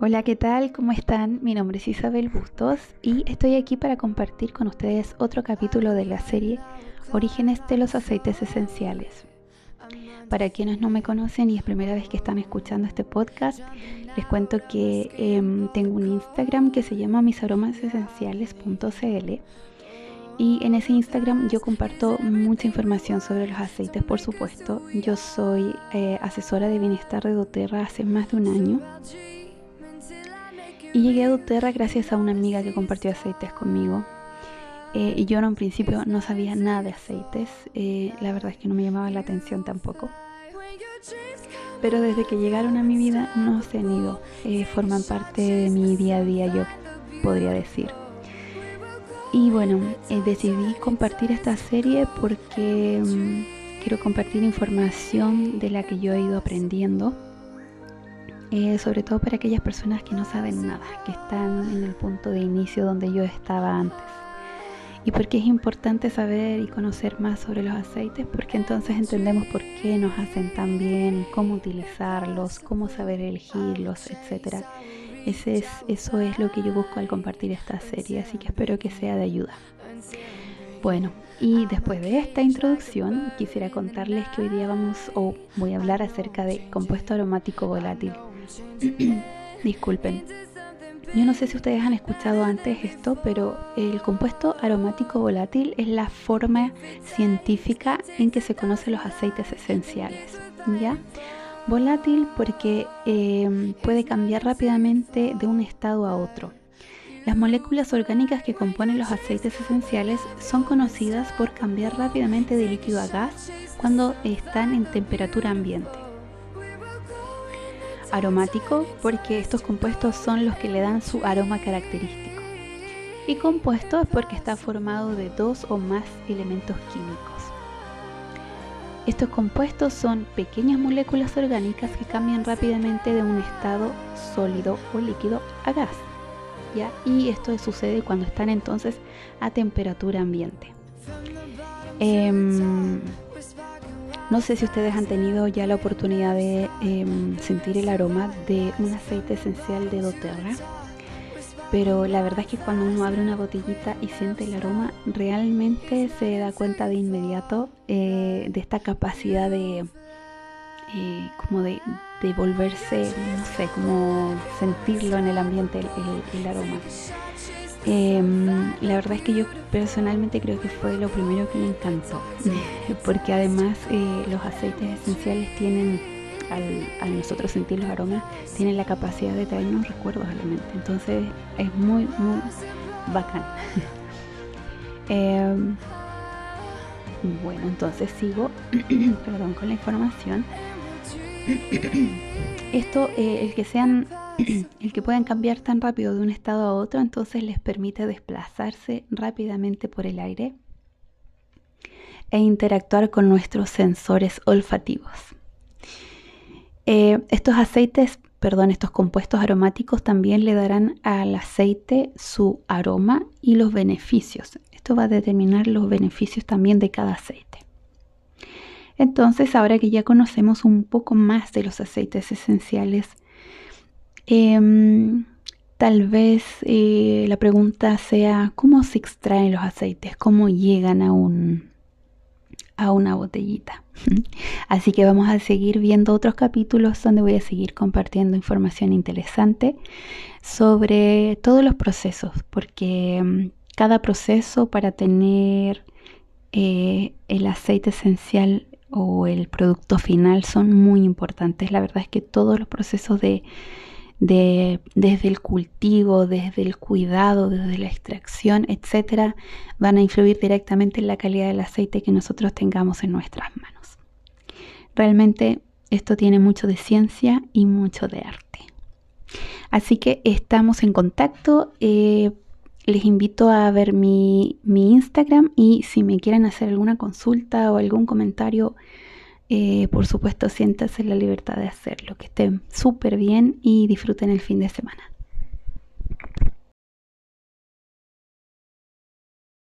Hola, ¿qué tal? ¿Cómo están? Mi nombre es Isabel Bustos y estoy aquí para compartir con ustedes otro capítulo de la serie Orígenes de los aceites esenciales. Para quienes no me conocen y es primera vez que están escuchando este podcast, les cuento que em, tengo un Instagram que se llama misaromasesenciales.cl y en ese Instagram yo comparto mucha información sobre los aceites, por supuesto. Yo soy eh, asesora de bienestar de doTERRA hace más de un año y llegué a doTERRA gracias a una amiga que compartió aceites conmigo. Eh, y yo en un principio no sabía nada de aceites, eh, la verdad es que no me llamaba la atención tampoco. Pero desde que llegaron a mi vida no se han ido, eh, forman parte de mi día a día, yo podría decir. Y bueno, decidí compartir esta serie porque mm, quiero compartir información de la que yo he ido aprendiendo eh, sobre todo para aquellas personas que no saben nada, que están en el punto de inicio donde yo estaba antes. ¿Y por qué es importante saber y conocer más sobre los aceites? Porque entonces entendemos por qué nos hacen tan bien, cómo utilizarlos, cómo saber elegirlos, etc. Ese es, eso es lo que yo busco al compartir esta serie, así que espero que sea de ayuda. Bueno, y después de esta introducción, quisiera contarles que hoy día vamos o voy a hablar acerca de compuesto aromático volátil. Disculpen. Yo no sé si ustedes han escuchado antes esto, pero el compuesto aromático volátil es la forma científica en que se conocen los aceites esenciales. ¿Ya? Volátil porque em, puede cambiar rápidamente de un estado a otro. Las moléculas orgánicas que componen los aceites esenciales son conocidas por cambiar rápidamente de líquido a gas cuando están en temperatura ambiente aromático porque estos compuestos son los que le dan su aroma característico. Y compuesto es porque está formado de dos o más elementos químicos. Estos compuestos son pequeñas moléculas orgánicas que cambian rápidamente de un estado sólido o líquido a gas. Y esto sucede cuando están entonces a temperatura ambiente. Em, no sé si ustedes han tenido ya la oportunidad de em, sentir el aroma de un aceite esencial de doTERRA, pero la verdad es que cuando uno abre una botellita y siente el aroma, realmente se da cuenta de inmediato eh, de esta capacidad de, eh, como de, volverse, no sé, como sentirlo en el ambiente, el aroma. Em, la verdad es que yo personalmente creo que fue lo primero que me encantó, porque además eh, los aceites esenciales tienen, al, nosotros sentir los aromas, tienen la capacidad de traernos recuerdos a la mente. Entonces es muy, muy bacán. Em, bueno, entonces sigo, perdón, con la información. Esto, eh, el que sean el que puedan cambiar tan rápido de un estado a otro, entonces les permite desplazarse rápidamente por el aire e interactuar con nuestros sensores olfativos. Eh, estos aceites, perdón, estos compuestos aromáticos también le darán al aceite su aroma y los beneficios. Esto va a determinar los beneficios también de cada aceite. Entonces, ahora que ya conocemos un poco más de los aceites esenciales, Em, tal vez eh, la pregunta sea cómo se extraen los aceites, cómo llegan a un a una botellita. Así que vamos a seguir viendo otros capítulos donde voy a seguir compartiendo información interesante sobre todos los procesos, porque em, cada proceso para tener eh, el aceite esencial o el producto final son muy importantes. La verdad es que todos los procesos de desde el cultivo, desde el cuidado, desde la extracción, etcétera, van a influir directamente en la calidad del aceite que nosotros tengamos en nuestras manos. Realmente esto tiene mucho de ciencia y mucho de arte. Así que estamos en contacto. Eh, les invito a ver mi, mi Instagram y si me quieren hacer alguna consulta o algún comentario eh, por supuesto, siéntase la libertad de hacerlo. Que estén súper bien y disfruten el fin de semana.